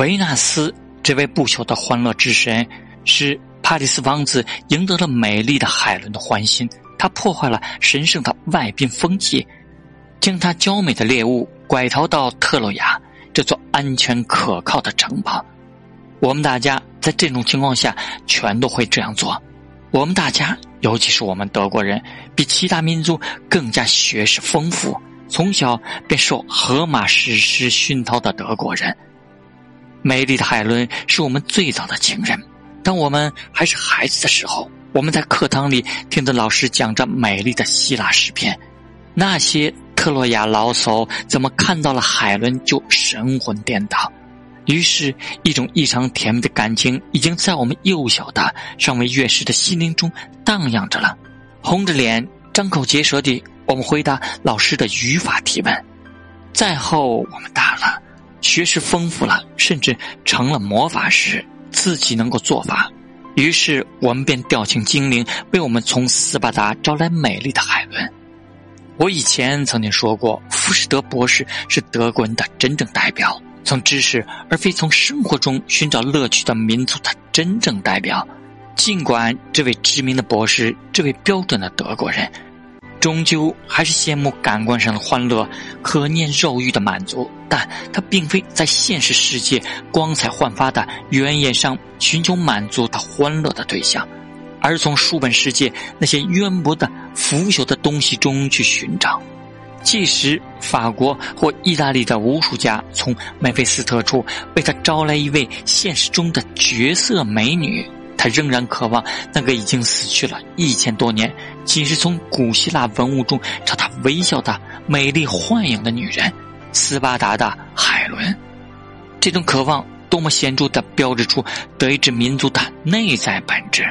维纳斯这位不朽的欢乐之神，使帕里斯王子赢得了美丽的海伦的欢心。他破坏了神圣的外宾风气，将他娇美的猎物拐逃到特洛亚这座安全可靠的城堡。我们大家在这种情况下全都会这样做。我们大家，尤其是我们德国人，比其他民族更加学识丰富，从小便受荷马史诗熏陶的德国人。美丽的海伦是我们最早的情人。当我们还是孩子的时候，我们在课堂里听着老师讲着美丽的希腊诗篇，那些特洛亚老叟怎么看到了海伦就神魂颠倒？于是，一种异常甜蜜的感情已经在我们幼小的、尚未阅识的心灵中荡漾着了。红着脸、张口结舌地，我们回答老师的语法提问。再后，我们大了。学识丰富了，甚至成了魔法师，自己能够做法。于是我们便调请精灵为我们从斯巴达招来美丽的海伦。我以前曾经说过，浮士德博士是德国人的真正代表，从知识而非从生活中寻找乐趣的民族的真正代表。尽管这位知名的博士，这位标准的德国人。终究还是羡慕感官上的欢乐，可念肉欲的满足，但他并非在现实世界光彩焕发的原野上寻求满足他欢乐的对象，而从书本世界那些渊博的腐朽的东西中去寻找。即使法国或意大利的巫术家从梅菲斯特处为他招来一位现实中的绝色美女。他仍然渴望那个已经死去了一千多年，仅是从古希腊文物中朝他微笑的美丽幻影的女人——斯巴达的海伦。这种渴望多么显著的标志出德意志民族的内在本质。